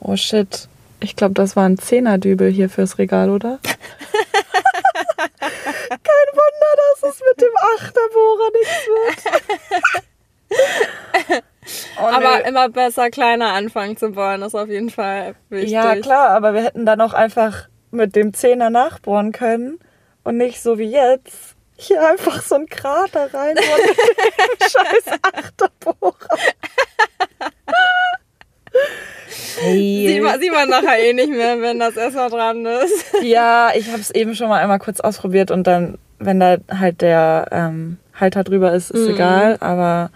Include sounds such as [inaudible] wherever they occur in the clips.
Oh shit. Ich glaube, das war ein Zehnerdübel hier fürs Regal, oder? [laughs] Kein Wunder, dass es mit dem Achterbohrer nichts wird. [laughs] Oh, aber nee. immer besser kleiner anfangen zu bohren, ist auf jeden Fall wichtig. Ja, klar, aber wir hätten dann auch einfach mit dem Zehner nachbohren können und nicht so wie jetzt hier einfach so ein Krater rein und [laughs] scheiß Achterbohrer. Hey. Sieht, man, sieht man nachher eh nicht mehr, wenn das erstmal dran ist. Ja, ich habe es eben schon mal einmal kurz ausprobiert und dann, wenn da halt der ähm, Halter drüber ist, ist mhm. egal, aber.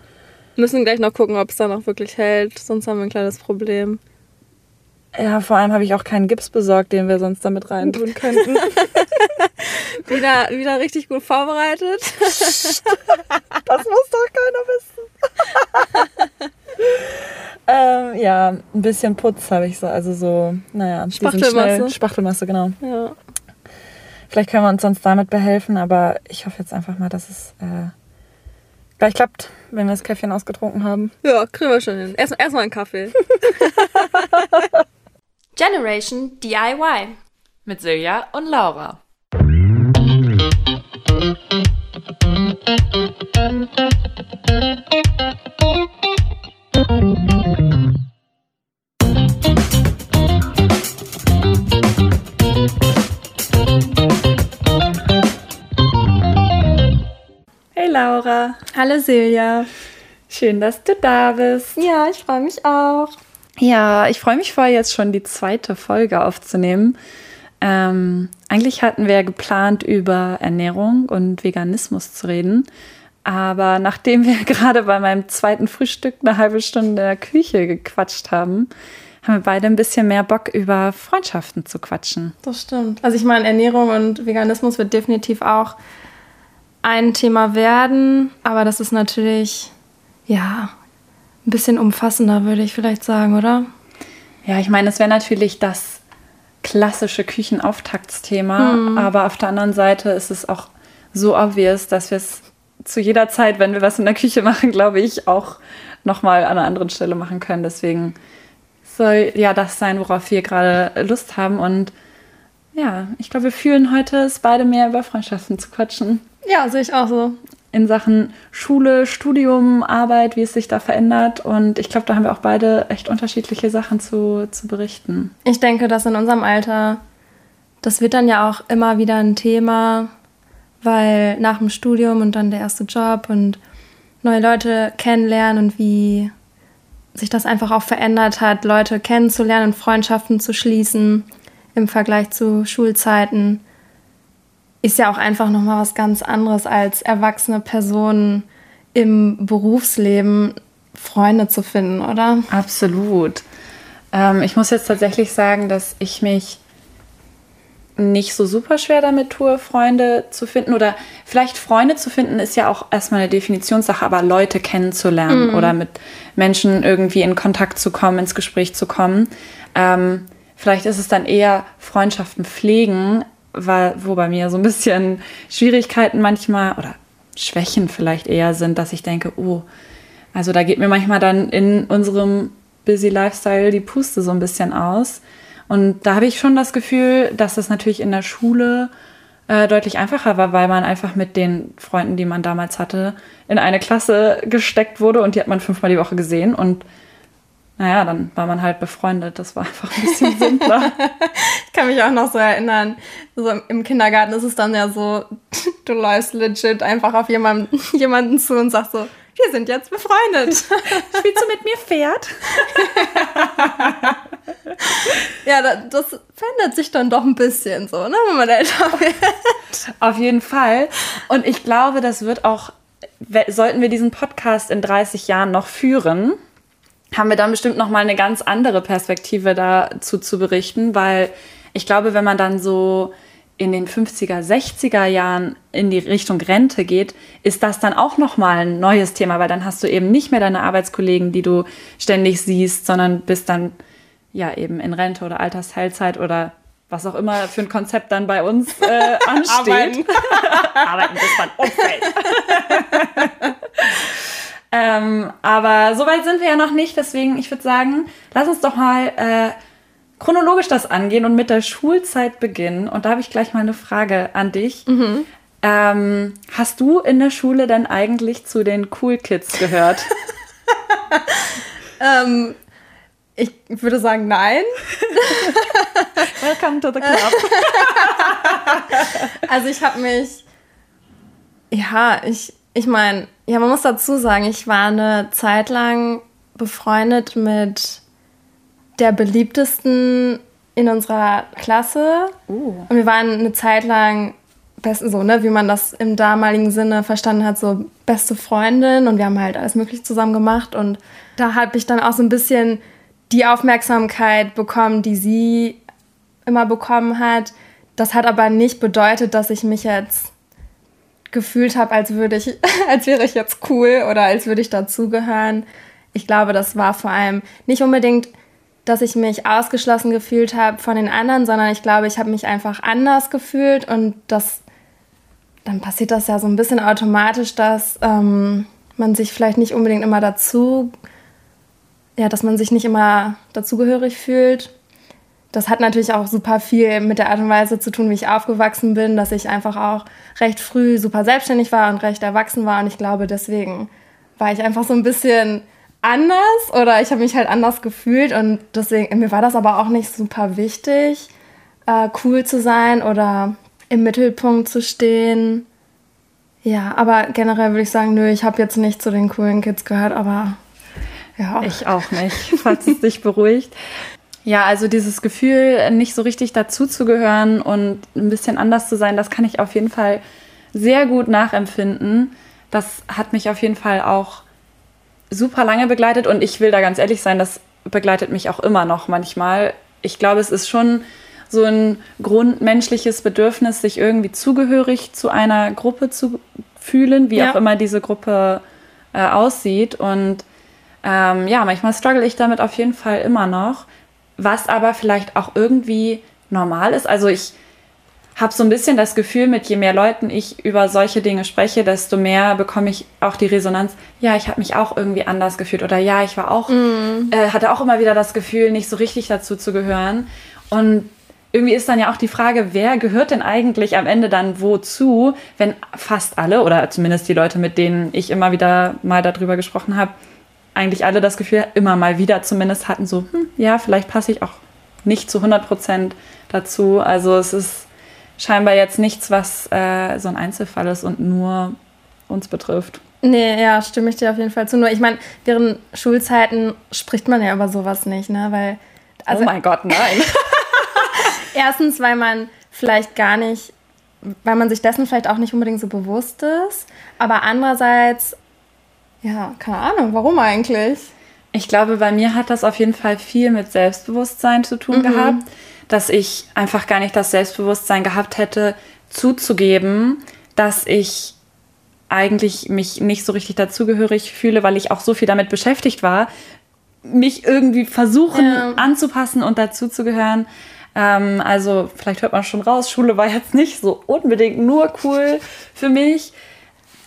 Müssen gleich noch gucken, ob es dann auch wirklich hält, sonst haben wir ein kleines Problem. Ja, vor allem habe ich auch keinen Gips besorgt, den wir sonst damit reintun könnten. [laughs] wieder, wieder richtig gut vorbereitet. das muss doch keiner wissen. [laughs] ähm, ja, ein bisschen Putz habe ich so, also so, naja, Spachtelmasse. Spachtelmasse, genau. Ja. Vielleicht können wir uns sonst damit behelfen, aber ich hoffe jetzt einfach mal, dass es äh, gleich klappt, wenn wir das Käffchen ausgetrunken haben. Ja, kriegen wir schon hin. Erstmal erst einen Kaffee. [laughs] Generation DIY mit Silja und Laura. Hallo Silja. Schön, dass du da bist. Ja, ich freue mich auch. Ja, ich freue mich vor, jetzt schon die zweite Folge aufzunehmen. Ähm, eigentlich hatten wir geplant, über Ernährung und Veganismus zu reden. Aber nachdem wir [laughs] gerade bei meinem zweiten Frühstück eine halbe Stunde in der Küche gequatscht haben, haben wir beide ein bisschen mehr Bock, über Freundschaften zu quatschen. Das stimmt. Also ich meine, Ernährung und Veganismus wird definitiv auch ein Thema werden. Aber das ist natürlich, ja, ein bisschen umfassender, würde ich vielleicht sagen, oder? Ja, ich meine, es wäre natürlich das klassische Küchenauftaktsthema, mhm. aber auf der anderen Seite ist es auch so obvious, dass wir es zu jeder Zeit, wenn wir was in der Küche machen, glaube ich, auch nochmal an einer anderen Stelle machen können. Deswegen soll ja das sein, worauf wir gerade Lust haben. Und ja, ich glaube, wir fühlen heute es beide mehr über Freundschaften zu quatschen. Ja, sehe ich auch so in Sachen Schule, Studium, Arbeit, wie es sich da verändert. Und ich glaube, da haben wir auch beide echt unterschiedliche Sachen zu, zu berichten. Ich denke, dass in unserem Alter, das wird dann ja auch immer wieder ein Thema, weil nach dem Studium und dann der erste Job und neue Leute kennenlernen und wie sich das einfach auch verändert hat, Leute kennenzulernen und Freundschaften zu schließen im Vergleich zu Schulzeiten ist ja auch einfach nochmal was ganz anderes als erwachsene Personen im Berufsleben Freunde zu finden, oder? Absolut. Ähm, ich muss jetzt tatsächlich sagen, dass ich mich nicht so super schwer damit tue, Freunde zu finden. Oder vielleicht Freunde zu finden, ist ja auch erstmal eine Definitionssache, aber Leute kennenzulernen mhm. oder mit Menschen irgendwie in Kontakt zu kommen, ins Gespräch zu kommen. Ähm, vielleicht ist es dann eher Freundschaften pflegen, war, wo bei mir so ein bisschen Schwierigkeiten manchmal oder Schwächen vielleicht eher sind, dass ich denke, oh, also da geht mir manchmal dann in unserem Busy Lifestyle die Puste so ein bisschen aus. Und da habe ich schon das Gefühl, dass das natürlich in der Schule äh, deutlich einfacher war, weil man einfach mit den Freunden, die man damals hatte, in eine Klasse gesteckt wurde und die hat man fünfmal die Woche gesehen und naja, dann war man halt befreundet. Das war einfach ein bisschen simpler. [laughs] ich kann mich auch noch so erinnern, so im Kindergarten ist es dann ja so, [laughs] du läufst legit einfach auf jemanden, [laughs] jemanden zu und sagst so, wir sind jetzt befreundet. Spielst du mit mir Pferd? ja, das verändert sich dann doch ein bisschen so, ne, wenn man älter wird. Auf jeden Fall. Und ich glaube, das wird auch, sollten wir diesen Podcast in 30 Jahren noch führen, haben wir dann bestimmt noch mal eine ganz andere Perspektive dazu zu berichten, weil ich glaube, wenn man dann so in den 50er, 60er Jahren in die Richtung Rente geht, ist das dann auch noch mal ein neues Thema, weil dann hast du eben nicht mehr deine Arbeitskollegen, die du ständig siehst, sondern bist dann ja eben in Rente oder Altersteilzeit oder was auch immer für ein Konzept dann bei uns äh, [laughs] ansteht. Arbeiten. [laughs] Arbeiten bis man umfällt. [laughs] Ähm, aber so weit sind wir ja noch nicht, deswegen, ich würde sagen, lass uns doch mal äh, chronologisch das angehen und mit der Schulzeit beginnen. Und da habe ich gleich mal eine Frage an dich. Ähm, hast du in der Schule denn eigentlich zu den Cool Kids gehört? [laughs] [laughs] Ähm, ich würde sagen, nein. [laughs] Welcome to the club. Also ich habe mich, ja, ich, ich meine, ja, man muss dazu sagen, ich war eine Zeit lang befreundet mit der beliebtesten in unserer Klasse. Uh. Und wir waren eine Zeit lang best, so, ne, wie man das im damaligen Sinne verstanden hat, so beste Freundin und wir haben halt alles mögliche zusammen gemacht und da habe ich dann auch so ein bisschen die Aufmerksamkeit bekommen, die sie immer bekommen hat. Das hat aber nicht bedeutet, dass ich mich jetzt gefühlt habe, als würde ich, [laughs] als wäre ich jetzt cool oder als würde ich dazugehören. Ich glaube, das war vor allem nicht unbedingt, dass ich mich ausgeschlossen gefühlt habe von den anderen, sondern ich glaube, ich habe mich einfach anders gefühlt und das dann passiert das ja so ein bisschen automatisch, dass ähm, man sich vielleicht nicht unbedingt immer dazu, ja, dass man sich nicht immer dazugehörig fühlt. Das hat natürlich auch super viel mit der Art und Weise zu tun, wie ich aufgewachsen bin, dass ich einfach auch recht früh super selbstständig war und recht erwachsen war. Und ich glaube, deswegen war ich einfach so ein bisschen anders oder ich habe mich halt anders gefühlt. Und deswegen, mir war das aber auch nicht super wichtig, äh, cool zu sein oder im Mittelpunkt zu stehen. Ja, aber generell würde ich sagen, nö, ich habe jetzt nicht zu den coolen Kids gehört, aber ja. Ich auch nicht, falls es dich beruhigt. Ja, also dieses Gefühl, nicht so richtig dazuzugehören und ein bisschen anders zu sein, das kann ich auf jeden Fall sehr gut nachempfinden. Das hat mich auf jeden Fall auch super lange begleitet und ich will da ganz ehrlich sein, das begleitet mich auch immer noch manchmal. Ich glaube, es ist schon so ein grundmenschliches Bedürfnis, sich irgendwie zugehörig zu einer Gruppe zu fühlen, wie Ja. auch immer diese Gruppe äh, aussieht. Und ähm, ja, manchmal struggle ich damit auf jeden Fall immer noch, was aber vielleicht auch irgendwie normal ist. Also ich habe so ein bisschen das Gefühl, mit je mehr Leuten ich über solche Dinge spreche, desto mehr bekomme ich auch die Resonanz. Ja, ich habe mich auch irgendwie anders gefühlt oder ja, ich war auch, äh, hatte auch immer wieder das Gefühl, nicht so richtig dazu zu gehören. Und irgendwie ist dann ja auch die Frage, wer gehört denn eigentlich am Ende dann wozu, wenn fast alle oder zumindest die Leute, mit denen ich immer wieder mal darüber gesprochen habe, eigentlich alle das Gefühl immer mal wieder zumindest hatten, so, hm, ja, vielleicht passe ich auch nicht zu 100 Prozent dazu. Also es ist scheinbar jetzt nichts, was äh, so ein Einzelfall ist und nur uns betrifft. Nee, ja, stimme ich dir auf jeden Fall zu. Nur, ich meine, während Schulzeiten spricht man ja über sowas nicht, ne? Weil, also oh mein Gott, nein. [laughs] erstens, weil man vielleicht gar nicht, weil man sich dessen vielleicht auch nicht unbedingt so bewusst ist. Aber andererseits, ja, keine Ahnung, warum eigentlich? Ich glaube, bei mir hat das auf jeden Fall viel mit Selbstbewusstsein zu tun gehabt, dass ich einfach gar nicht das Selbstbewusstsein gehabt hätte, zuzugeben, dass ich eigentlich mich nicht so richtig dazugehörig fühle, weil ich auch so viel damit beschäftigt war, mich irgendwie versuchen Ja. anzupassen und dazuzugehören. Ähm, also vielleicht hört man schon raus, Schule war jetzt nicht so unbedingt nur cool für mich.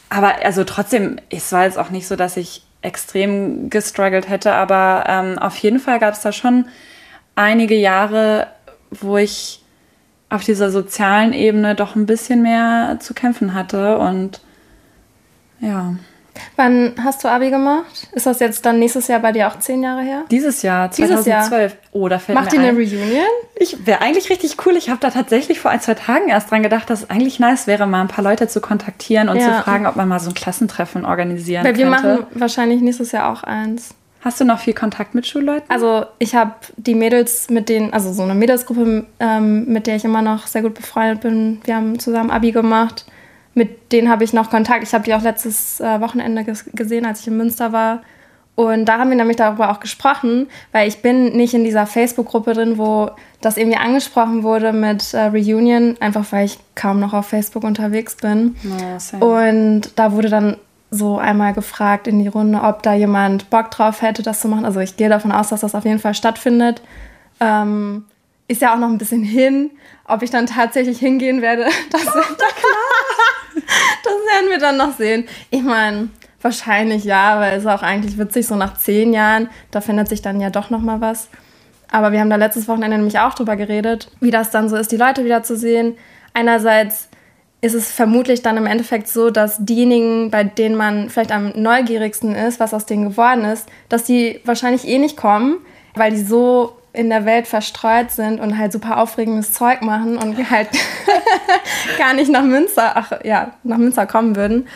Aber also trotzdem, es war jetzt auch nicht so, dass ich extrem gestruggelt hätte, aber ähm, auf jeden Fall gab es da schon einige Jahre, wo ich auf dieser sozialen Ebene doch ein bisschen mehr zu kämpfen hatte und ja, Wann hast du Abi gemacht? Ist das jetzt dann nächstes Jahr bei dir auch zehn Jahre her? dieses Jahr, Dieses Jahr. 2012. Oh, da fällt Macht ihr eine ein. Reunion? Ich wäre eigentlich richtig cool. Ich habe da tatsächlich vor ein, zwei Tagen erst dran gedacht, dass es eigentlich nice wäre, mal ein paar Leute zu kontaktieren und Ja. zu fragen, ob man mal so ein Klassentreffen organisieren Weil wir könnte. machen wahrscheinlich nächstes Jahr auch eins. Hast du noch viel Kontakt mit Schulleuten? Also ich habe die Mädels, mit denen, also so eine Mädelsgruppe, ähm, mit der ich immer noch sehr gut befreundet bin. Wir haben zusammen Abi gemacht. Mit denen habe ich noch Kontakt. Ich habe die auch letztes äh, Wochenende ges gesehen, als ich in Münster war. Und da haben wir nämlich darüber auch gesprochen, weil ich bin nicht in dieser Facebook-Gruppe drin, wo das irgendwie angesprochen wurde mit äh, Reunion, einfach weil ich kaum noch auf Facebook unterwegs bin. Same. Und da wurde dann so einmal gefragt in die Runde, ob da jemand Bock drauf hätte, das zu machen. Also ich gehe davon aus, dass das auf jeden Fall stattfindet. Ähm, ist ja auch noch ein bisschen hin. Ob ich dann tatsächlich hingehen werde, [laughs] das, [laughs] das werden wir dann noch sehen. Ich meine, wahrscheinlich ja, weil es ist auch eigentlich witzig, so nach zehn Jahren, da findet sich dann ja doch noch mal was. aber wir haben da letztes Wochenende nämlich auch drüber geredet, wie das dann so ist, die Leute wieder zu sehen. Einerseits ist es vermutlich dann im Endeffekt so, dass diejenigen, bei denen man vielleicht am neugierigsten ist, was aus denen geworden ist, dass die wahrscheinlich eh nicht kommen, weil die so in der Welt verstreut sind und halt super aufregendes Zeug machen und halt [laughs] gar nicht nach Münster, ach ja, nach Münster kommen würden.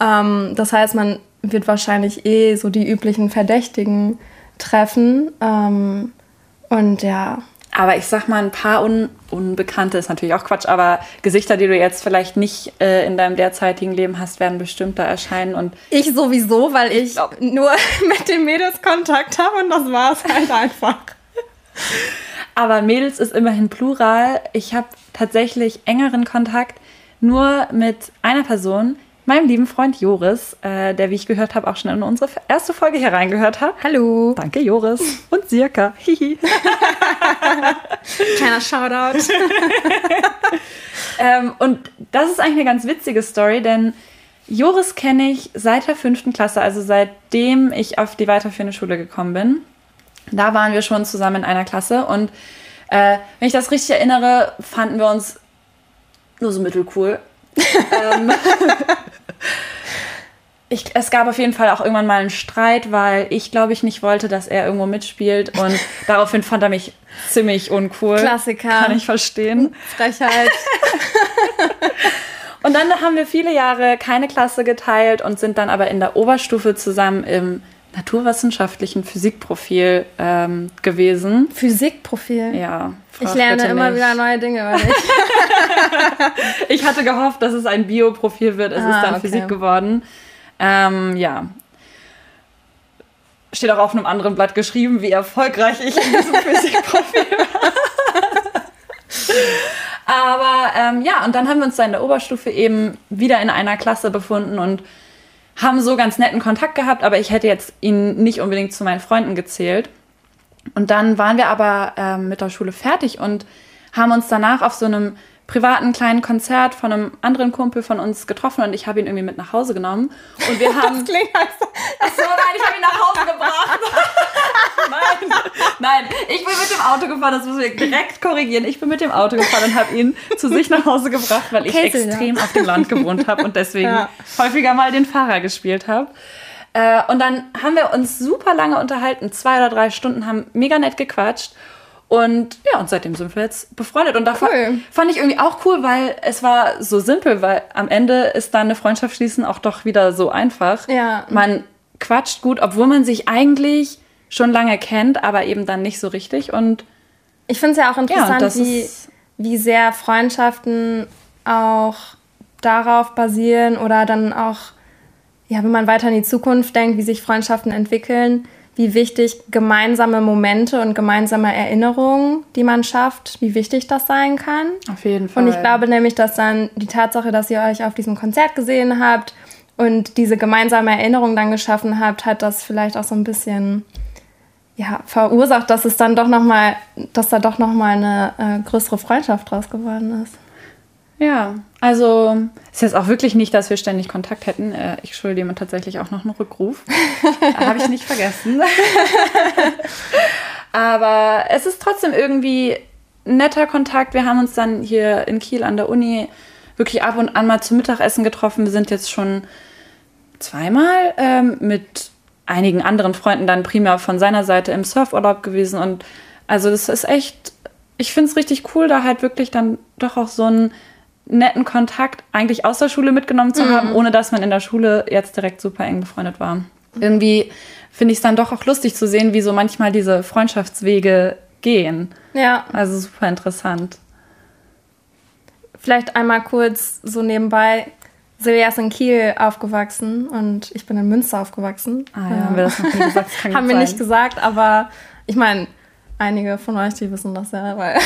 Ähm, das heißt, man wird wahrscheinlich eh so die üblichen Verdächtigen treffen. Ähm, und ja. Aber ich sag mal, ein paar Un Unbekannte ist natürlich auch Quatsch, aber Gesichter, die du jetzt vielleicht nicht äh, in deinem derzeitigen Leben hast, werden bestimmt da erscheinen. Und ich sowieso, weil ich, ich nur [laughs] mit den Mädels Kontakt habe und das war es halt einfach. Aber Mädels ist immerhin Plural. Ich habe tatsächlich engeren Kontakt nur mit einer Person, meinem lieben Freund Joris, äh, der, wie ich gehört habe, auch schon in unsere erste Folge hier reingehört hat. Hallo. Danke, Joris. [laughs] Und Sirka. Hihi. [laughs] Kleiner Shoutout. [laughs] ähm, und das ist eigentlich eine ganz witzige Story, denn Joris kenne ich seit der fünften Klasse, also seitdem ich auf die weiterführende Schule gekommen bin. Da waren wir schon zusammen in einer Klasse und äh, wenn ich das richtig erinnere, fanden wir uns nur so mittelcool. [laughs] ähm, ich, es gab auf jeden Fall auch irgendwann mal einen Streit, weil ich, glaube ich, nicht wollte, dass er irgendwo mitspielt. Und [laughs] daraufhin fand er mich ziemlich uncool. Klassiker. Kann ich verstehen. Frechheit. [laughs] und dann haben wir viele Jahre keine Klasse geteilt und sind dann aber in der Oberstufe zusammen im naturwissenschaftlichen Physikprofil ähm, gewesen. Physikprofil? Ja. Ich lerne immer nicht. wieder neue Dinge über dich. [laughs] ich hatte gehofft, dass es ein Bioprofil wird. Es ah, ist dann okay. Physik geworden. Ähm, ja. Steht auch auf einem anderen Blatt geschrieben, wie erfolgreich ich in diesem [laughs] Physikprofil war. Aber ähm, ja, und dann haben wir uns da in der Oberstufe eben wieder in einer Klasse befunden und haben so ganz netten Kontakt gehabt, aber ich hätte jetzt ihn nicht unbedingt zu meinen Freunden gezählt. Und dann waren wir aber ähm, mit der Schule fertig und haben uns danach auf so einem privaten kleinen Konzert von einem anderen Kumpel von uns getroffen und ich habe ihn irgendwie mit nach Hause genommen. Und wir [laughs] haben. Das klingt als. Achso, nein, ich habe ihn nach Hause gebracht. [laughs] nein, nein, ich bin mit dem Auto gefahren, das müssen wir direkt korrigieren. Ich bin mit dem Auto gefahren und habe ihn zu sich nach Hause gebracht, weil ich Käse, extrem ja. auf dem Land gewohnt habe und deswegen ja. häufiger mal den Fahrer gespielt habe. Äh, und dann haben wir uns super lange unterhalten, zwei oder drei Stunden, haben mega nett gequatscht. Und ja, und seitdem sind wir jetzt befreundet. Und davon cool. fand ich irgendwie auch cool, weil es war so simpel, weil am Ende ist dann eine Freundschaft schließen auch doch wieder so einfach. Ja. Man quatscht gut, obwohl man sich eigentlich schon lange kennt, aber eben dann nicht so richtig. Und ich finde es ja auch interessant, ja, wie, wie sehr Freundschaften auch darauf basieren oder dann auch, ja, wenn man weiter in die Zukunft denkt, wie sich Freundschaften entwickeln wie wichtig gemeinsame Momente und gemeinsame Erinnerungen, die man schafft, wie wichtig das sein kann. Auf jeden Fall. Und ich glaube nämlich, dass dann die Tatsache, dass ihr euch auf diesem Konzert gesehen habt und diese gemeinsame Erinnerung dann geschaffen habt, hat das vielleicht auch so ein bisschen ja, verursacht, dass es dann doch noch mal, dass da doch noch mal eine äh, größere Freundschaft draus geworden ist. Ja, also ist jetzt auch wirklich nicht, dass wir ständig Kontakt hätten. Äh, ich schulde jemand tatsächlich auch noch einen Rückruf. [laughs] Habe ich nicht vergessen. [laughs] Aber es ist trotzdem irgendwie netter Kontakt. Wir haben uns dann hier in Kiel an der Uni wirklich ab und an mal zum Mittagessen getroffen. Wir sind jetzt schon zweimal ähm, mit einigen anderen Freunden dann primär von seiner Seite im Surfurlaub gewesen. Und also das ist echt, ich finde es richtig cool, da halt wirklich dann doch auch so ein netten Kontakt eigentlich aus der Schule mitgenommen zu mhm. haben, ohne dass man in der Schule jetzt direkt super eng befreundet war. Irgendwie finde ich es dann doch auch lustig zu sehen, wie so manchmal diese Freundschaftswege gehen. Ja. Also super interessant. Vielleicht einmal kurz so nebenbei. Silvia ist in Kiel aufgewachsen und ich bin in Münster aufgewachsen. Ah ja, haben wir das noch nie [laughs] gesagt? haben wir nicht gesagt, aber ich meine, einige von euch, die wissen das ja, weil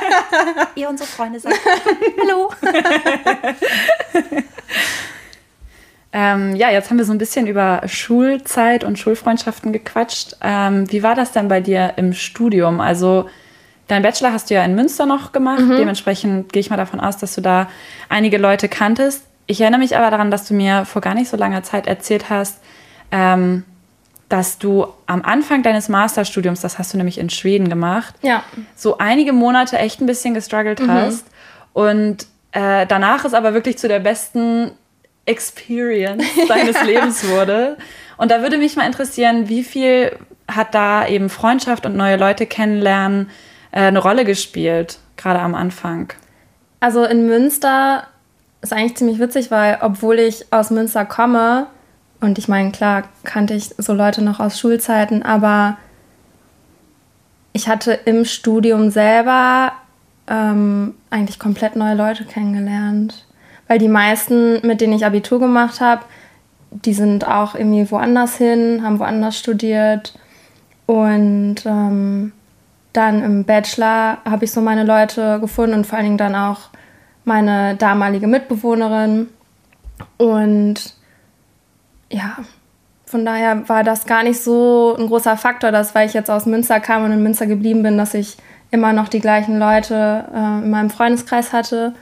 [laughs] ihr unsere Freunde seid. Hallo. [laughs] ähm, ja, jetzt haben wir so ein bisschen über Schulzeit und Schulfreundschaften gequatscht. Ähm, wie war das denn bei dir im Studium? Also dein Bachelor hast du ja in Münster noch gemacht. Mhm. Dementsprechend gehe ich mal davon aus, dass du da einige Leute kanntest. Ich erinnere mich aber daran, dass du mir vor gar nicht so langer Zeit erzählt hast, ähm, dass du am Anfang deines Masterstudiums, das hast du nämlich in Schweden gemacht, Ja. so einige Monate echt ein bisschen gestruggelt hast. Und äh, danach es aber wirklich zu der besten Experience [laughs] deines Lebens wurde. Und da würde mich mal interessieren, wie viel hat da eben Freundschaft und neue Leute kennenlernen äh, eine Rolle gespielt, gerade am Anfang? Also in Münster ist eigentlich ziemlich witzig, weil obwohl ich aus Münster komme, und ich meine, klar kannte ich so Leute noch aus Schulzeiten, aber ich hatte im Studium selber ähm, eigentlich komplett neue Leute kennengelernt. Weil die meisten, mit denen ich Abitur gemacht habe, die sind auch irgendwie woanders hin, haben woanders studiert. Und ähm, dann im Bachelor habe ich so meine Leute gefunden und vor allen Dingen dann auch meine damalige Mitbewohnerin. Und ja, von daher war das gar nicht so ein großer Faktor, dass weil ich jetzt aus Münster kam und in Münster geblieben bin, dass ich immer noch die gleichen Leute äh, in meinem Freundeskreis hatte.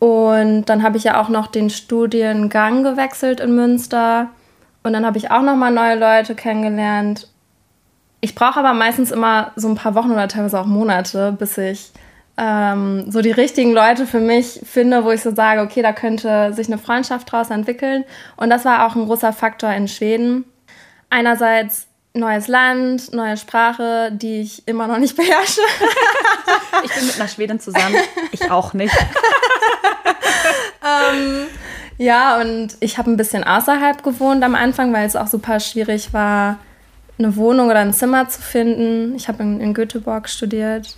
Und dann habe ich ja auch noch den Studiengang gewechselt in Münster. Und dann habe ich auch noch mal neue Leute kennengelernt. Ich brauche aber meistens immer so ein paar Wochen oder teilweise auch Monate, bis ich ähm, so die richtigen Leute für mich finde, wo ich so sage, okay, da könnte sich eine Freundschaft draus entwickeln. Und das war auch ein großer Faktor in Schweden. Einerseits neues Land, neue Sprache, die ich immer noch nicht [laughs] beherrsche. Ich bin mit einer Schwedin zusammen, ich auch nicht. Ja, und ich habe ein bisschen außerhalb gewohnt am Anfang, weil es auch super schwierig war, eine Wohnung oder ein Zimmer zu finden. Ich habe in, in Göteborg studiert.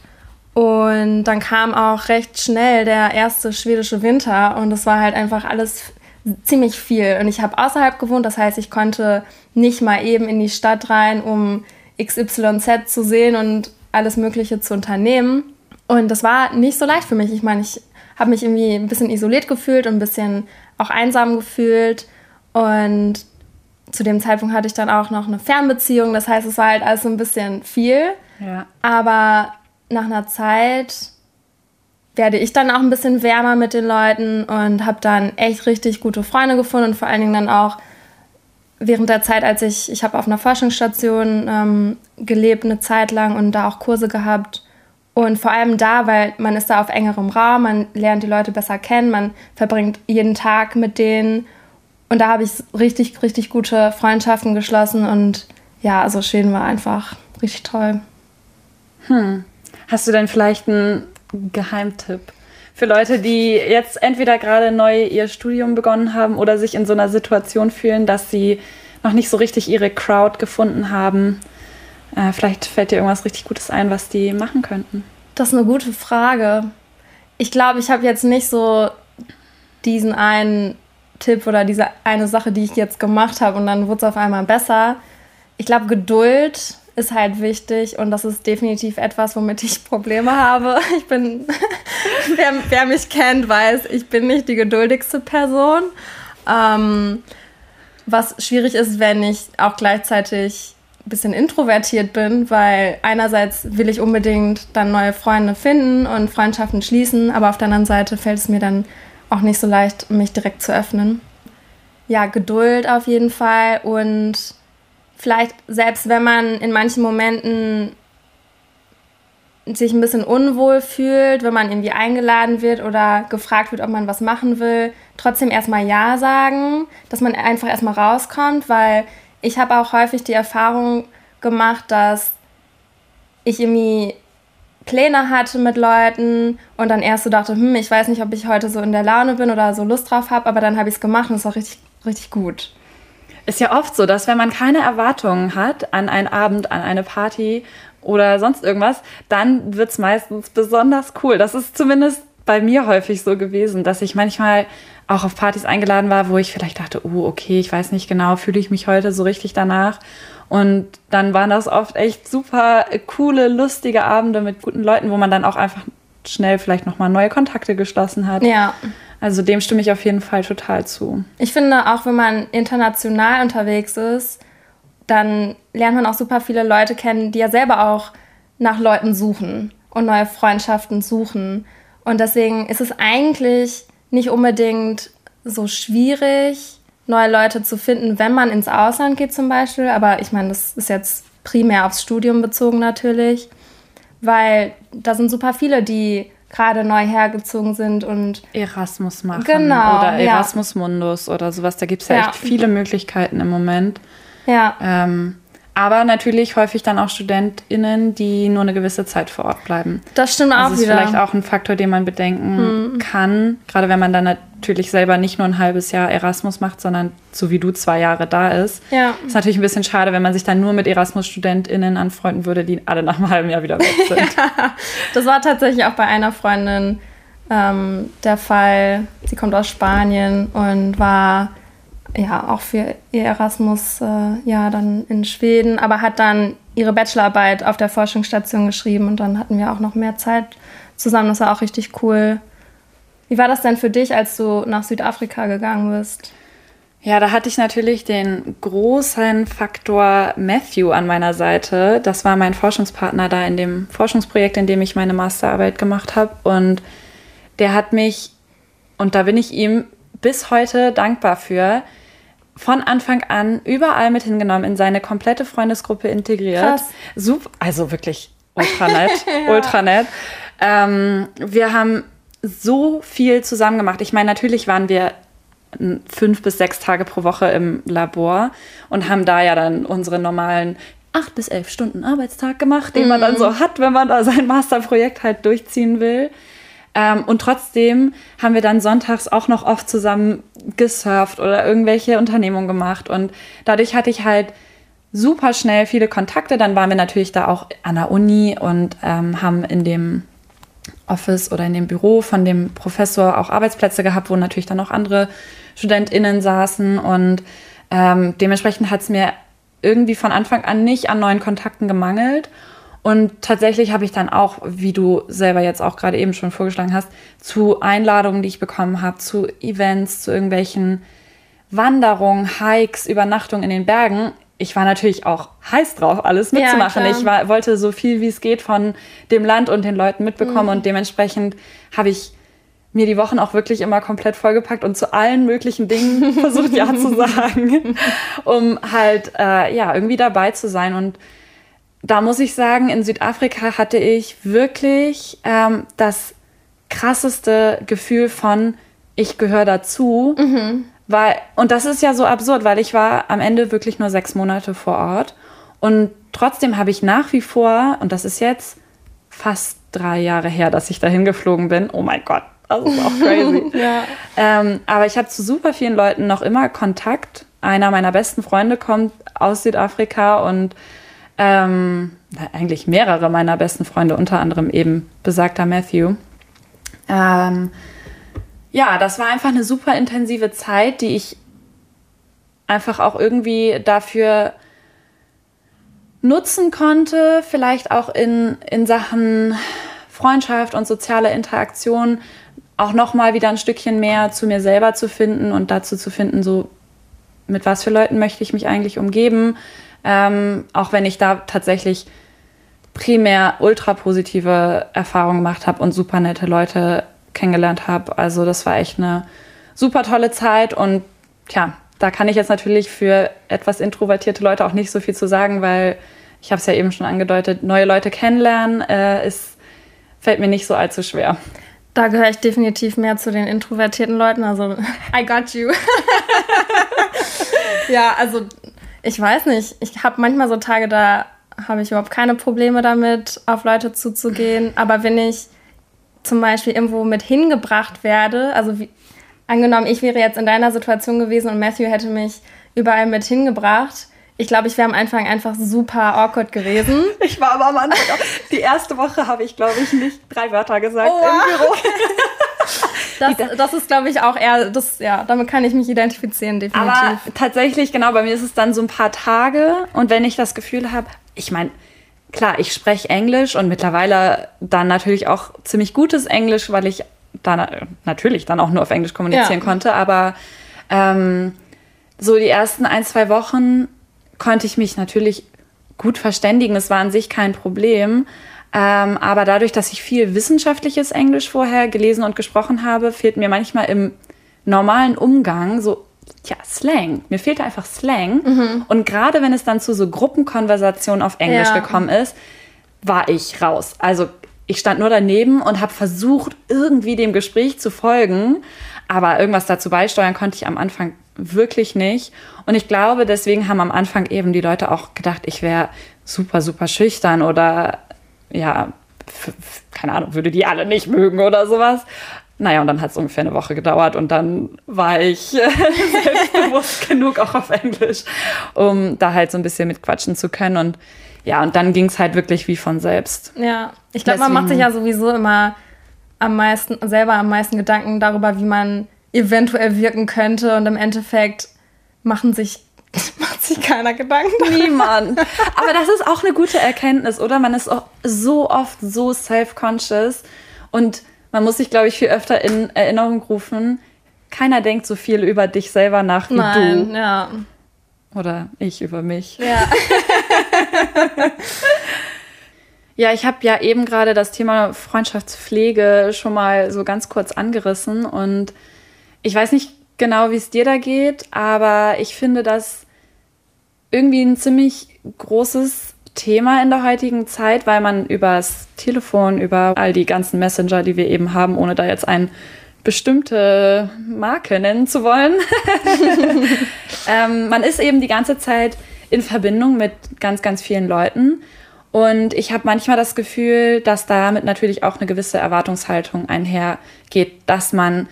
Und dann kam auch recht schnell der erste schwedische Winter und es war halt einfach alles ziemlich viel. Und ich habe außerhalb gewohnt, das heißt, ich konnte nicht mal eben in die Stadt rein, um XYZ zu sehen und alles Mögliche zu unternehmen. Und das war nicht so leicht für mich. Ich meine, ich habe mich irgendwie ein bisschen isoliert gefühlt und ein bisschen auch einsam gefühlt. Und zu dem Zeitpunkt hatte ich dann auch noch eine Fernbeziehung. Das heißt, es war halt alles so ein bisschen viel. Ja. Aber nach einer Zeit werde ich dann auch ein bisschen wärmer mit den Leuten und habe dann echt richtig gute Freunde gefunden und vor allen Dingen dann auch während der Zeit, als ich, ich habe auf einer Forschungsstation ähm, gelebt eine Zeit lang und da auch Kurse gehabt. Und vor allem da, weil man ist da auf engerem Raum, man lernt die Leute besser kennen, man verbringt jeden Tag mit denen. Und da habe ich richtig, richtig gute Freundschaften geschlossen und ja, also Schweden war einfach richtig toll. Hast du denn vielleicht einen Geheimtipp für Leute, die jetzt entweder gerade neu ihr Studium begonnen haben oder sich in so einer Situation fühlen, dass sie noch nicht so richtig ihre Crowd gefunden haben? Äh, vielleicht fällt dir irgendwas richtig Gutes ein, was die machen könnten. Das ist eine gute Frage. Ich glaube, ich habe jetzt nicht so diesen einen Tipp oder diese eine Sache, die ich jetzt gemacht habe und dann wurde es auf einmal besser. Ich glaube, Geduld ist halt wichtig und das ist definitiv etwas, womit ich Probleme habe. [laughs] Ich bin, [laughs] wer, wer mich kennt, weiß, ich bin nicht die geduldigste Person. Ähm, was schwierig ist, wenn ich auch gleichzeitig ein bisschen introvertiert bin, weil einerseits will ich unbedingt dann neue Freunde finden und Freundschaften schließen, aber auf der anderen Seite fällt es mir dann auch nicht so leicht, mich direkt zu öffnen. Ja, Geduld auf jeden Fall und vielleicht selbst wenn man in manchen Momenten sich ein bisschen unwohl fühlt, wenn man irgendwie eingeladen wird oder gefragt wird, ob man was machen will, trotzdem erstmal Ja sagen, dass man einfach erstmal rauskommt, weil ich habe auch häufig die Erfahrung gemacht, dass ich irgendwie Pläne hatte mit Leuten und dann erst so dachte, hm, ich weiß nicht, ob ich heute so in der Laune bin oder so Lust drauf habe, aber dann habe ich es gemacht und es war richtig, richtig gut. Ist ja oft so, dass wenn man keine Erwartungen hat an einen Abend, an eine Party oder sonst irgendwas, dann wird es meistens besonders cool. Das ist zumindest bei mir häufig so gewesen, dass ich manchmal auch auf Partys eingeladen war, wo ich vielleicht dachte, oh, okay, ich weiß nicht genau, fühle ich mich heute so richtig danach. Und dann waren das oft echt super coole, lustige Abende mit guten Leuten, wo man dann auch einfach schnell vielleicht nochmal neue Kontakte geschlossen hat. Ja. Also dem stimme ich auf jeden Fall total zu. Ich finde, auch wenn man international unterwegs ist, dann lernt man auch super viele Leute kennen, die ja selber auch nach Leuten suchen und neue Freundschaften suchen. Und deswegen ist es eigentlich nicht unbedingt so schwierig, neue Leute zu finden, wenn man ins Ausland geht zum Beispiel. Aber ich meine, das ist jetzt primär aufs Studium bezogen natürlich, weil da sind super viele, die gerade neu hergezogen sind und Erasmus machen Genau, oder ja. Erasmus Mundus oder sowas. Da gibt es ja, Ja. echt viele Möglichkeiten im Moment. ja, Ähm, aber natürlich häufig dann auch StudentInnen, die nur eine gewisse Zeit vor Ort bleiben. das stimmt auch Das ist wieder. vielleicht auch ein Faktor, den man bedenken kann. Gerade wenn man dann natürlich selber nicht nur ein halbes Jahr Erasmus macht, sondern so wie du zwei Jahre da ist. Ja. Ist natürlich ein bisschen schade, wenn man sich dann nur mit Erasmus-StudentInnen anfreunden würde, die alle nach einem halben Jahr wieder weg sind. [laughs] Das war tatsächlich auch bei einer Freundin ähm, der Fall. Sie kommt aus Spanien und war ja auch für ihr Erasmus äh, ja dann in Schweden, aber hat dann ihre Bachelorarbeit auf der Forschungsstation geschrieben und dann hatten wir auch noch mehr Zeit zusammen. Das war auch richtig cool. Wie war das denn für dich, als du nach Südafrika gegangen bist? Ja, da hatte ich natürlich den großen Faktor Matthew an meiner Seite. Das war mein Forschungspartner da in dem Forschungsprojekt, in dem ich meine Masterarbeit gemacht habe. Und der hat mich, und da bin ich ihm bis heute dankbar für, von Anfang an überall mit hingenommen, in seine komplette Freundesgruppe integriert. Krass. Super, also wirklich ultra [laughs] nett, ultra nett. Ähm, wir haben so viel zusammen gemacht. Ich meine, natürlich waren wir fünf bis sechs Tage pro Woche im Labor und haben da ja dann unsere normalen acht bis elf Stunden Arbeitstag gemacht, den man dann so hat, wenn man da sein Masterprojekt halt durchziehen will. Ähm, und trotzdem haben wir dann sonntags auch noch oft zusammen gesurft oder irgendwelche Unternehmungen gemacht. Und dadurch hatte ich halt super schnell viele Kontakte. Dann waren wir natürlich da auch an der Uni und ähm, haben in dem Office oder in dem Büro von dem Professor auch Arbeitsplätze gehabt, wo natürlich dann auch andere StudentInnen saßen. Und ähm, dementsprechend hat es mir irgendwie von Anfang an nicht an neuen Kontakten gemangelt. Und tatsächlich habe ich dann auch, wie du selber jetzt auch gerade eben schon vorgeschlagen hast, zu Einladungen, die ich bekommen habe, zu Events, zu irgendwelchen Wanderungen, Hikes, Übernachtungen in den Bergen. Ich war natürlich auch heiß drauf, alles Ja, mitzumachen. klar. ich war, wollte so viel wie es geht von dem Land und den Leuten mitbekommen Mhm. und dementsprechend habe ich mir die Wochen auch wirklich immer komplett vollgepackt und zu allen möglichen Dingen [laughs] versucht Ja zu sagen, [laughs] um halt äh, ja irgendwie dabei zu sein. Und da muss ich sagen, in Südafrika hatte ich wirklich ähm, das krasseste Gefühl von ich gehöre dazu, weil und das ist ja so absurd, weil ich war am Ende wirklich nur sechs Monate vor Ort und trotzdem habe ich nach wie vor und das ist jetzt fast drei Jahre her, dass ich dahin geflogen bin. Oh mein Gott, das ist auch crazy. [laughs] Ja. Ähm, aber ich habe zu super vielen Leuten noch immer Kontakt. Einer meiner besten Freunde kommt aus Südafrika und ähm, eigentlich mehrere meiner besten Freunde, unter anderem eben besagter Matthew. Ähm, ja, das war einfach eine super intensive Zeit, die ich einfach auch irgendwie dafür nutzen konnte, vielleicht auch in, in Sachen Freundschaft und soziale Interaktion auch noch mal wieder ein Stückchen mehr zu mir selber zu finden und dazu zu finden, so mit was für Leuten möchte ich mich eigentlich umgeben, ähm, auch wenn ich da tatsächlich primär ultra positive Erfahrungen gemacht habe und super nette Leute kennengelernt habe. Also das war echt eine super tolle Zeit und tja, da kann ich jetzt natürlich für etwas introvertierte Leute auch nicht so viel zu sagen, weil ich habe es ja eben schon angedeutet, neue Leute kennenlernen äh, ist, fällt mir nicht so allzu schwer. Da gehöre ich definitiv mehr zu den introvertierten Leuten. Also, [laughs] I got you. [laughs] ja, also, ich weiß nicht. Ich habe manchmal so Tage, da habe ich überhaupt keine Probleme damit, auf Leute zuzugehen. Aber wenn ich zum Beispiel irgendwo mit hingebracht werde, also wie, angenommen, ich wäre jetzt in deiner Situation gewesen und Matthew hätte mich überall mit hingebracht, ich glaube, ich wäre am Anfang einfach super awkward gewesen. Ich war aber am Anfang auch, die erste Woche habe ich, glaube ich, nicht drei Wörter gesagt Oh, im Büro. [laughs] Das, das ist, glaube ich, auch eher, das, ja, damit kann ich mich identifizieren, definitiv. Aber tatsächlich, genau, bei mir ist es dann so ein paar Tage und wenn ich das Gefühl habe, ich meine, klar, ich spreche Englisch und mittlerweile dann natürlich auch ziemlich gutes Englisch, weil ich dann natürlich dann auch nur auf Englisch kommunizieren Ja. konnte, aber ähm, so die ersten ein, zwei Wochen konnte ich mich natürlich gut verständigen. Es war an sich kein Problem. Ähm, aber dadurch, dass ich viel wissenschaftliches Englisch vorher gelesen und gesprochen habe, fehlt mir manchmal im normalen Umgang so tja, Slang. Mir fehlte einfach Slang. Und gerade wenn es dann zu so Gruppenkonversationen auf Englisch Ja. gekommen ist, war ich raus. Also ich stand nur daneben und habe versucht, irgendwie dem Gespräch zu folgen. Aber irgendwas dazu beisteuern konnte ich am Anfang wirklich nicht. Und ich glaube, deswegen haben am Anfang eben die Leute auch gedacht, ich wäre super, super schüchtern oder ja, keine Ahnung, würde die alle nicht mögen oder sowas. Naja, und dann hat es ungefähr eine Woche gedauert und dann war ich äh, [laughs] selbstbewusst [laughs] genug auch auf Englisch, um da halt so ein bisschen mitquatschen zu können. Und ja, und dann ging es halt wirklich wie von selbst. Ja, ich glaube, man macht sich ja sowieso immer am meisten, selber am meisten Gedanken darüber, wie man eventuell wirken könnte und im Endeffekt machen sich, [laughs] macht sich keiner Gedanken. Niemand. Aber das ist auch eine gute Erkenntnis, oder? Man ist auch so oft so self-conscious und man muss sich, glaube ich, viel öfter in Erinnerung rufen. Keiner denkt so viel über dich selber nach wie Nein, ja. du. Oder ich über mich. Ja. [laughs] Ja, ich habe ja eben gerade das Thema Freundschaftspflege schon mal so ganz kurz angerissen und ich weiß nicht genau, wie es dir da geht, aber ich finde das irgendwie ein ziemlich großes Thema in der heutigen Zeit, weil man übers Telefon, über all die ganzen Messenger, die wir eben haben, ohne da jetzt eine bestimmte Marke nennen zu wollen, [laughs] ähm, man ist eben die ganze Zeit in Verbindung mit ganz, ganz vielen Leuten. Und ich habe manchmal das Gefühl, dass damit natürlich auch eine gewisse Erwartungshaltung einhergeht, dass man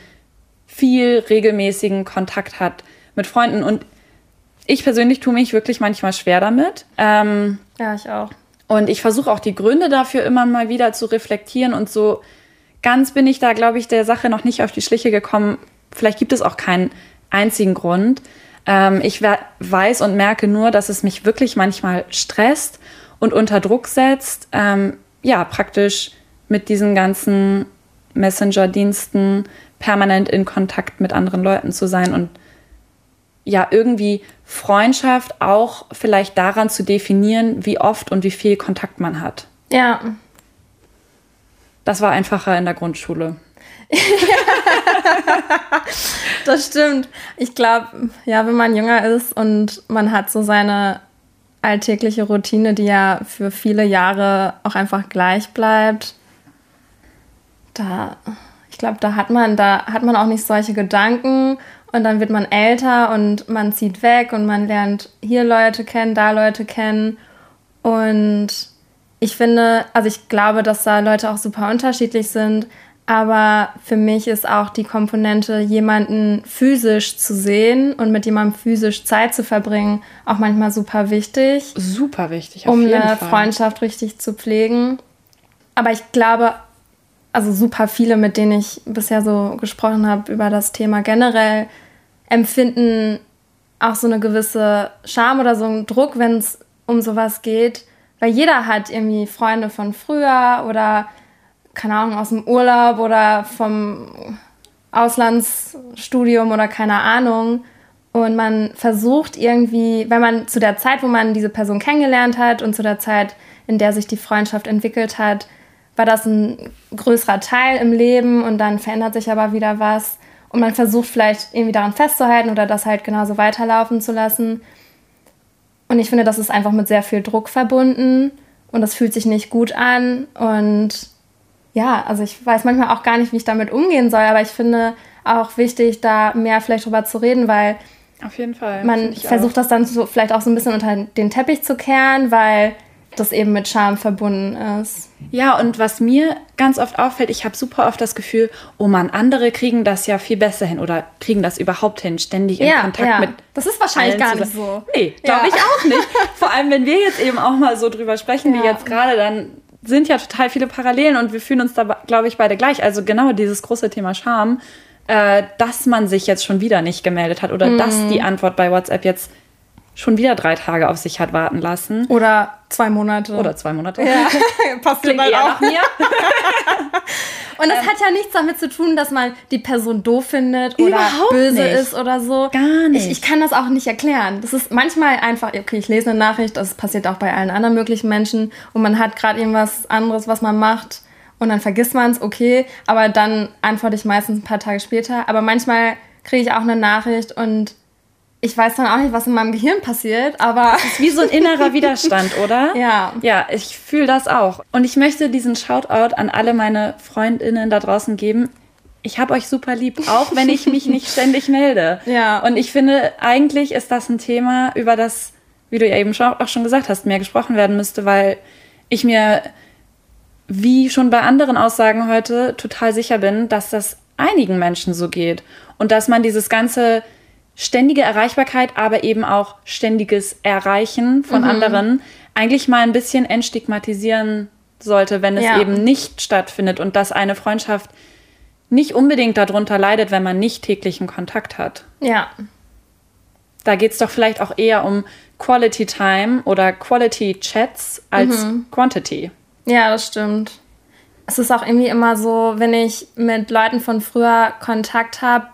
viel regelmäßigen Kontakt hat mit Freunden. Und ich persönlich tue mich wirklich manchmal schwer damit. Ähm, ja, ich auch. und ich versuche auch die Gründe dafür immer mal wieder zu reflektieren und so ganz bin ich da, glaube ich, der Sache noch nicht auf die Schliche gekommen. Vielleicht gibt es auch keinen einzigen Grund. Ähm, ich we- weiß und merke nur, dass es mich wirklich manchmal stresst und unter Druck setzt, ähm, ja, praktisch mit diesen ganzen Messenger-Diensten permanent in Kontakt mit anderen Leuten zu sein und ja, irgendwie Freundschaft auch vielleicht daran zu definieren, wie oft und wie viel Kontakt man hat. Ja, Das war einfacher in der Grundschule. [laughs] das stimmt. Ich glaube, ja, wenn man jünger ist und man hat so seine alltägliche Routine, die ja für viele Jahre auch einfach gleich bleibt, da, ich glaube, da hat man, da hat man auch nicht solche Gedanken und dann wird man älter und man zieht weg und man lernt hier Leute kennen, da Leute kennen und ich finde, also ich glaube, dass da Leute auch super unterschiedlich sind, aber für mich ist auch die Komponente, jemanden physisch zu sehen und mit jemandem physisch Zeit zu verbringen, auch manchmal super wichtig Super wichtig, auf um jeden eine Fall. Freundschaft richtig zu pflegen. Aber ich glaube, also super viele, mit denen ich bisher so gesprochen habe über das Thema generell, empfinden auch so eine gewisse Scham oder so einen Druck, wenn es um sowas geht. Weil jeder hat irgendwie Freunde von früher oder, keine Ahnung, aus dem Urlaub oder vom Auslandsstudium oder keine Ahnung. Und man versucht irgendwie, wenn man zu der Zeit, wo man diese Person kennengelernt hat und zu der Zeit, in der sich die Freundschaft entwickelt hat, war das ein größerer Teil im Leben und dann verändert sich aber wieder was. Und man versucht vielleicht irgendwie daran festzuhalten oder das halt genauso weiterlaufen zu lassen. Und ich finde, das ist einfach mit sehr viel Druck verbunden und das fühlt sich nicht gut an. Und ja, also ich weiß manchmal auch gar nicht, wie ich damit umgehen soll, aber ich finde auch wichtig, da mehr vielleicht drüber zu reden, weil Auf jeden Fall. man versucht das dann so vielleicht auch so ein bisschen unter den Teppich zu kehren, weil das eben mit Scham verbunden ist. Ja, und was mir ganz oft auffällt, ich habe super oft das Gefühl, oh Mann, andere kriegen das ja viel besser hin oder kriegen das überhaupt hin, ständig in Kontakt mit. das ist wahrscheinlich gar nicht so. Nee, glaube Ja. ich auch nicht. [laughs] Vor allem, wenn wir jetzt eben auch mal so drüber sprechen, wie Ja. jetzt gerade, dann sind ja total viele Parallelen und wir fühlen uns da, glaube ich, beide gleich. Also genau dieses große Thema Scham, äh, dass man sich jetzt schon wieder nicht gemeldet hat oder dass Mhm. die Antwort bei WhatsApp jetzt schon wieder drei Tage auf sich hat warten lassen. Oder zwei Monate. Oder zwei Monate. ja, [laughs] passiert Klingt halt eher auch. nach mir. [laughs] Und das hat ja nichts damit zu tun, dass man die Person doof findet oder böse nicht. ist oder so. Gar nicht. Ich, ich kann das auch nicht erklären. Das ist manchmal einfach, okay, ich lese eine Nachricht, das passiert auch bei allen anderen möglichen Menschen und man hat gerade irgendwas anderes, was man macht und dann vergisst man es, okay, aber dann antworte ich meistens ein paar Tage später. Aber manchmal kriege ich auch eine Nachricht und ich weiß dann auch nicht, was in meinem Gehirn passiert, aber. Es ist wie so ein innerer Widerstand, [laughs] oder? Ja. Ja, ich fühle das auch. Und ich möchte diesen Shoutout an alle meine Freundinnen da draußen geben. Ich habe euch super lieb, auch wenn ich mich [laughs] nicht ständig melde. Ja. Und ich finde, eigentlich ist das ein Thema, über das, wie du ja eben schon, auch schon gesagt hast, mehr gesprochen werden müsste, weil ich mir, wie schon bei anderen Aussagen heute, total sicher bin, dass das einigen Menschen so geht. Und dass man dieses ganze ständige Erreichbarkeit, aber eben auch ständiges Erreichen von Mhm. anderen eigentlich mal ein bisschen entstigmatisieren sollte, wenn es Ja. eben nicht stattfindet und dass eine Freundschaft nicht unbedingt darunter leidet, wenn man nicht täglichen Kontakt hat. Ja. Da geht es doch vielleicht auch eher um Quality Time oder Quality Chats als Mhm. Quantity. Ja, das stimmt. Es ist auch irgendwie immer so, wenn ich mit Leuten von früher Kontakt habe,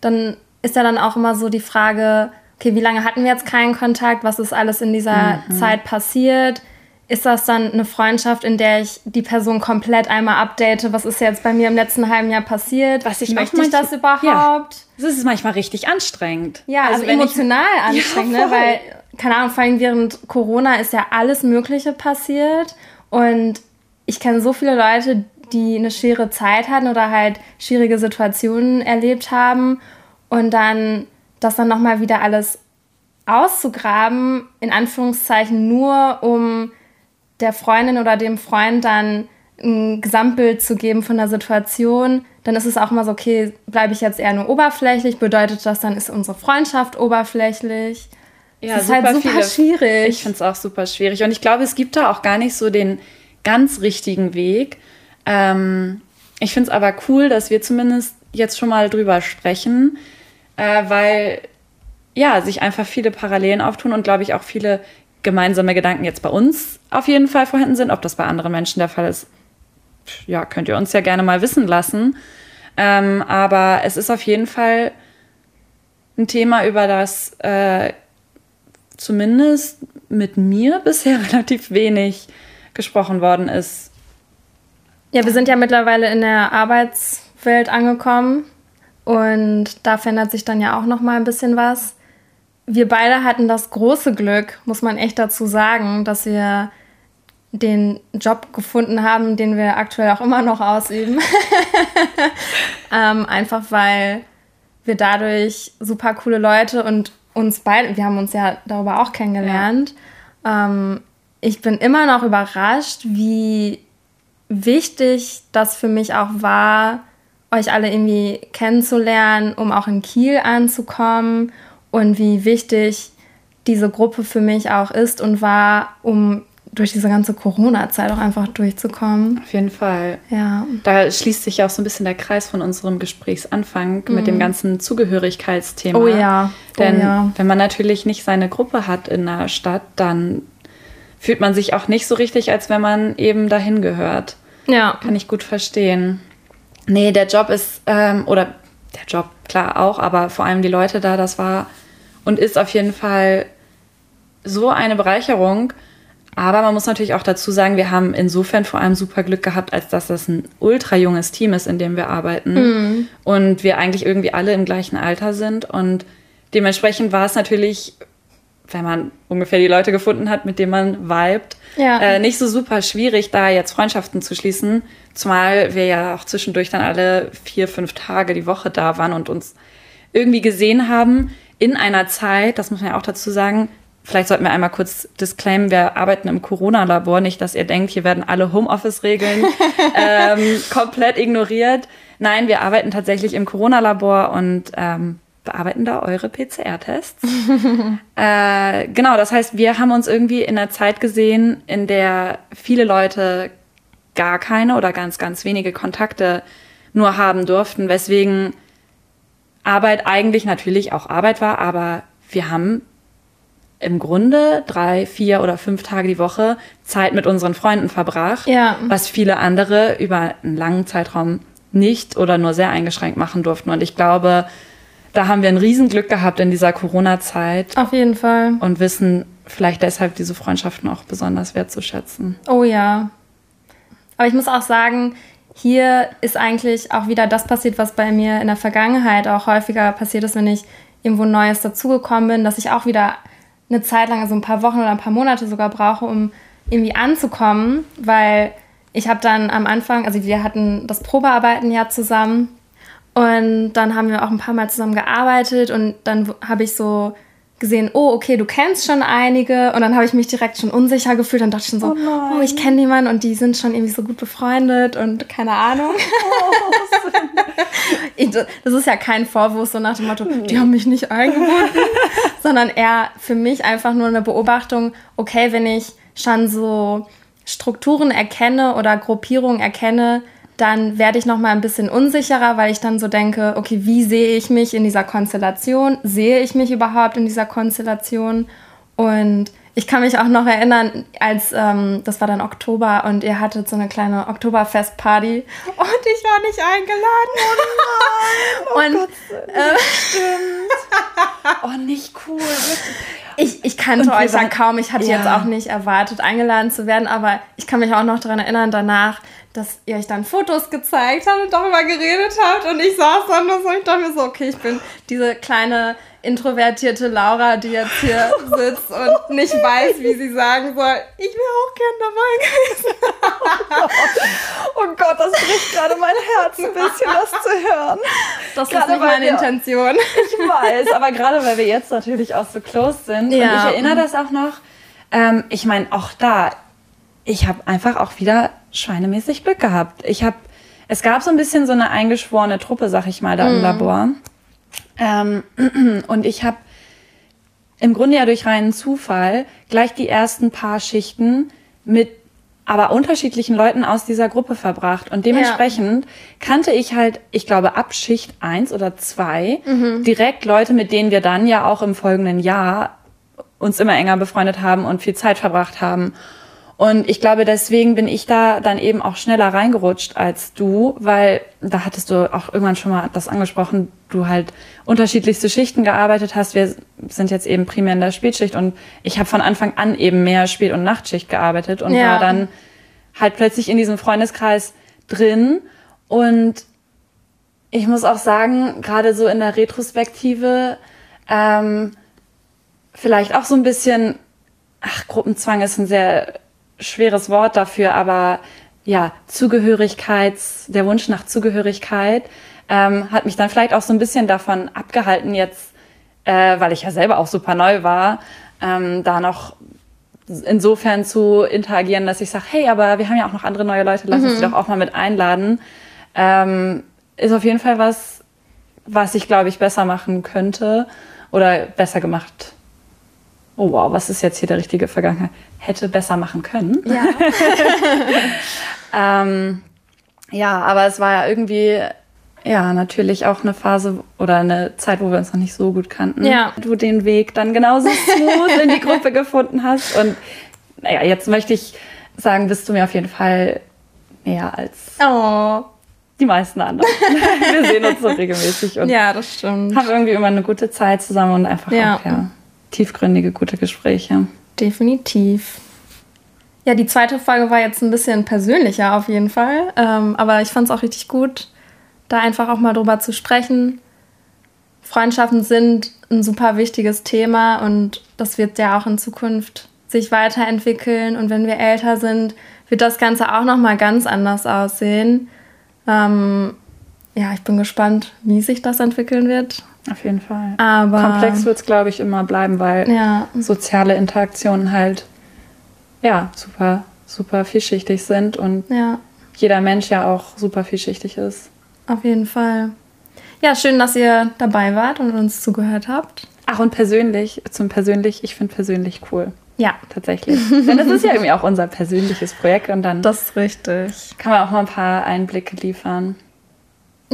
dann ist ja dann auch immer so die Frage, okay, wie lange hatten wir jetzt keinen Kontakt? Was ist alles in dieser Zeit passiert? Ist das dann eine Freundschaft, in der ich die Person komplett einmal update? Was ist jetzt bei mir im letzten halben Jahr passiert? Was ich Möchte ich das überhaupt? Das ist manchmal richtig anstrengend. Ja, also, ich- emotional anstrengend, Ja, ne? weil, keine Ahnung, vor allem während Corona ist ja alles Mögliche passiert und ich kenne so viele Leute, die eine schwere Zeit hatten oder halt schwierige Situationen erlebt haben und dann das dann nochmal wieder alles auszugraben, in Anführungszeichen nur, um der Freundin oder dem Freund dann ein Gesamtbild zu geben von der Situation, dann ist es auch immer so, okay, bleibe ich jetzt eher nur oberflächlich? Bedeutet das dann, ist unsere Freundschaft oberflächlich? Ja, das ist halt super schwierig. Ich finde es auch super schwierig. Und ich glaube, es gibt da auch gar nicht so den ganz richtigen Weg. Ähm, ich finde es aber cool, dass wir zumindest jetzt schon mal drüber sprechen, äh, weil ja, sich einfach viele Parallelen auftun und glaube ich auch viele gemeinsame Gedanken jetzt bei uns auf jeden Fall vorhanden sind. Ob das bei anderen Menschen der Fall ist, ja, könnt ihr uns ja gerne mal wissen lassen. Ähm, aber es ist auf jeden Fall ein Thema, über das äh, zumindest mit mir [laughs] bisher relativ wenig gesprochen worden ist. Ja, wir sind ja mittlerweile in der Arbeitswelt angekommen und da verändert sich dann ja auch noch mal ein bisschen was. Wir beide hatten das große Glück, muss man echt dazu sagen, dass wir den Job gefunden haben, den wir aktuell auch immer noch ausüben. [laughs] ähm, einfach weil wir dadurch super coole Leute und uns beide, wir haben uns ja darüber auch kennengelernt. Ähm, ich bin immer noch überrascht, wie wichtig das für mich auch war, euch alle irgendwie kennenzulernen, um auch in Kiel anzukommen und wie wichtig diese Gruppe für mich auch ist und war, um durch diese ganze Corona-Zeit auch einfach durchzukommen. Auf jeden Fall. Ja. Da schließt sich ja auch so ein bisschen der Kreis von unserem Gesprächsanfang mit dem ganzen Zugehörigkeitsthema. Oh ja. Oh Denn ja. wenn man natürlich nicht seine Gruppe hat in einer Stadt, dann fühlt man sich auch nicht so richtig, als wenn man eben dahin gehört. Ja. Kann ich gut verstehen. Nee, der Job ist, ähm, oder der Job, klar auch, aber vor allem die Leute da, das war und ist auf jeden Fall so eine Bereicherung. Aber man muss natürlich auch dazu sagen, wir haben insofern vor allem super Glück gehabt, als dass das ein ultra junges Team ist, in dem wir arbeiten. Und wir eigentlich irgendwie alle im gleichen Alter sind. Und dementsprechend war es natürlich, wenn man ungefähr die Leute gefunden hat, mit denen man vibet, Ja. äh, nicht so super schwierig, da jetzt Freundschaften zu schließen. Zumal wir ja auch zwischendurch dann alle vier, fünf Tage die Woche da waren und uns irgendwie gesehen haben in einer Zeit, das muss man ja auch dazu sagen, vielleicht sollten wir einmal kurz disclaimen, wir arbeiten im Corona-Labor, nicht, dass ihr denkt, hier werden alle Homeoffice-Regeln [laughs] ähm, komplett ignoriert. Nein, wir arbeiten tatsächlich im Corona-Labor und ähm, bearbeiten da eure PCR-Tests. [laughs] äh, genau, das heißt, wir haben uns irgendwie in einer Zeit gesehen, in der viele Leute gar keine oder ganz, ganz wenige Kontakte nur haben durften, weswegen Arbeit eigentlich natürlich auch Arbeit war, aber wir haben im Grunde drei, vier oder fünf Tage die Woche Zeit mit unseren Freunden verbracht, Ja. was viele andere über einen langen Zeitraum nicht oder nur sehr eingeschränkt machen durften. Und ich glaube, da haben wir ein Riesenglück gehabt in dieser Corona-Zeit Auf jeden Fall. und wissen vielleicht deshalb diese Freundschaften auch besonders wertzuschätzen. Oh ja. Aber ich muss auch sagen, hier ist eigentlich auch wieder das passiert, was bei mir in der Vergangenheit auch häufiger passiert ist, wenn ich irgendwo Neues dazugekommen bin, dass ich auch wieder eine Zeit lang, also ein paar Wochen oder ein paar Monate sogar brauche, um irgendwie anzukommen, weil ich habe dann am Anfang, also wir hatten das Probearbeiten ja zusammen und dann haben wir auch ein paar Mal zusammen gearbeitet und dann habe ich so gesehen, oh, okay, du kennst schon einige. Und dann habe ich mich direkt schon unsicher gefühlt. Dann dachte ich schon so, oh, oh ich kenne jemanden und die sind schon irgendwie so gut befreundet und keine Ahnung. [laughs] Oh, [laughs] das ist ja kein Vorwurf, so nach dem Motto, die haben mich nicht eingebunden, [laughs] sondern eher für mich einfach nur eine Beobachtung, okay, wenn ich schon so Strukturen erkenne oder Gruppierungen erkenne, dann werde ich noch mal ein bisschen unsicherer, weil ich dann so denke, okay, wie sehe ich mich in dieser Konstellation? Sehe ich mich überhaupt in dieser Konstellation? Und ich kann mich auch noch erinnern, als ähm, das war dann Oktober und ihr hattet so eine kleine Oktoberfestparty [laughs] und ich war nicht eingeladen. Oh nein! Oh [laughs] und, Gott, äh, stimmt. [laughs] oh, nicht cool. Ich, ich kannte euch dann kaum. Ich hatte ja. jetzt auch nicht erwartet, eingeladen zu werden, aber ich kann mich auch noch daran erinnern, danach dass ihr euch dann Fotos gezeigt habt und darüber geredet habt und ich saß dann und ich dachte mir so, okay, ich bin diese kleine introvertierte Laura, die jetzt hier [laughs] sitzt und nicht weiß, wie sie sagen soll, ich wäre auch gern dabei gewesen. [laughs] oh Gott, das bricht gerade mein Herz ein bisschen, das zu hören. Das gerade ist nicht meine wir, Intention. Ich weiß, aber gerade weil wir jetzt natürlich auch so close sind ja. und ich erinnere das auch noch, ähm, ich meine, auch da, ich habe einfach auch wieder schweinemäßig Glück gehabt. Ich habe, es gab so ein bisschen so eine eingeschworene Truppe, sag ich mal, da mhm. im Labor. Ähm, [clears throat] und ich habe im Grunde ja durch reinen Zufall gleich die ersten paar Schichten mit aber unterschiedlichen Leuten aus dieser Gruppe verbracht. Und dementsprechend ja. kannte ich halt, ich glaube, ab Schicht eins oder zwei mhm. direkt Leute, mit denen wir dann ja auch im folgenden Jahr uns immer enger befreundet haben und viel Zeit verbracht haben. Und ich glaube, deswegen bin ich da dann eben auch schneller reingerutscht als du, weil da hattest du auch irgendwann schon mal das angesprochen, du halt unterschiedlichste Schichten gearbeitet hast. Wir sind jetzt eben primär in der Spätschicht und ich habe von Anfang an eben mehr Spät- und Nachtschicht gearbeitet und ja. war dann halt plötzlich in diesem Freundeskreis drin. Und ich muss auch sagen, gerade so in der Retrospektive, ähm, vielleicht auch so ein bisschen, ach, Gruppenzwang ist ein sehr schweres Wort dafür, aber ja, Zugehörigkeits, der Wunsch nach Zugehörigkeit ähm, hat mich dann vielleicht auch so ein bisschen davon abgehalten, jetzt, äh, weil ich ja selber auch super neu war, ähm, da noch insofern zu interagieren, dass ich sage, hey, aber wir haben ja auch noch andere neue Leute, lass mhm. uns die doch auch mal mit einladen. Ähm, ist auf jeden Fall was, was ich, glaube ich, besser machen könnte oder besser gemacht oh wow, was ist jetzt hier der richtige Vergangenheit? Hätte besser machen können. Ja. [laughs] ähm, ja, aber es war ja irgendwie, ja, natürlich auch eine Phase oder eine Zeit, wo wir uns noch nicht so gut kannten. Ja. Du den Weg dann genauso smooth in die Gruppe [laughs] gefunden hast. Und naja, jetzt möchte ich sagen, bist du mir auf jeden Fall mehr als oh. die meisten anderen. [laughs] wir sehen uns so regelmäßig und ja, das stimmt. haben irgendwie immer eine gute Zeit zusammen und einfach ja. auch, ja tiefgründige, gute Gespräche. Definitiv. Ja, die zweite Folge war jetzt ein bisschen persönlicher auf jeden Fall. Ähm, aber ich fand es auch richtig gut, da einfach auch mal drüber zu sprechen. Freundschaften sind ein super wichtiges Thema und das wird ja auch in Zukunft sich weiterentwickeln. Und wenn wir älter sind, wird das Ganze auch nochmal ganz anders aussehen. Ähm, ja, ich bin gespannt, wie sich das entwickeln wird. Auf jeden Fall. Aber komplex wird es, glaube ich, immer bleiben, weil ja. soziale Interaktionen halt ja super, super vielschichtig sind und ja. jeder Mensch ja auch super vielschichtig ist. Auf jeden Fall. Ja, schön, dass ihr dabei wart und uns zugehört habt. Ach, und persönlich, zum persönlich, ich finde persönlich cool. Ja. Tatsächlich. Denn das ist ja irgendwie auch unser persönliches Projekt und dann. Das ist richtig. Kann man auch mal ein paar Einblicke liefern.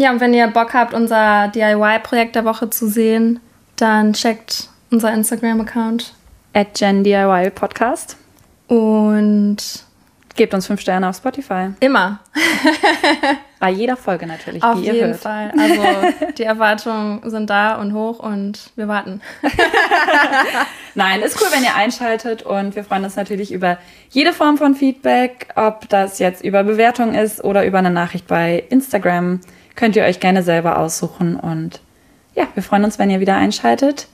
Ja, und wenn ihr Bock habt, unser DIY-Projekt der Woche zu sehen, dann checkt unser Instagram-Account. At GenDIY Podcast. Und gebt uns fünf Sterne auf Spotify. Immer. [laughs] Bei jeder Folge natürlich. Auf jeden hört. Fall. Also die Erwartungen sind da und hoch und wir warten. [laughs] Nein, ist cool, wenn ihr einschaltet und wir freuen uns natürlich über jede Form von Feedback, ob das jetzt über Bewertung ist oder über eine Nachricht bei Instagram könnt ihr euch gerne selber aussuchen. Und ja, wir freuen uns, wenn ihr wieder einschaltet.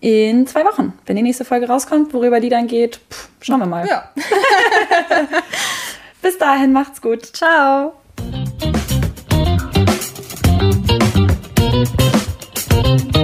In zwei Wochen, wenn die nächste Folge rauskommt, worüber die dann geht, pff, schauen wir mal. Ja. [laughs] Bis dahin, macht's gut. Ciao. thank you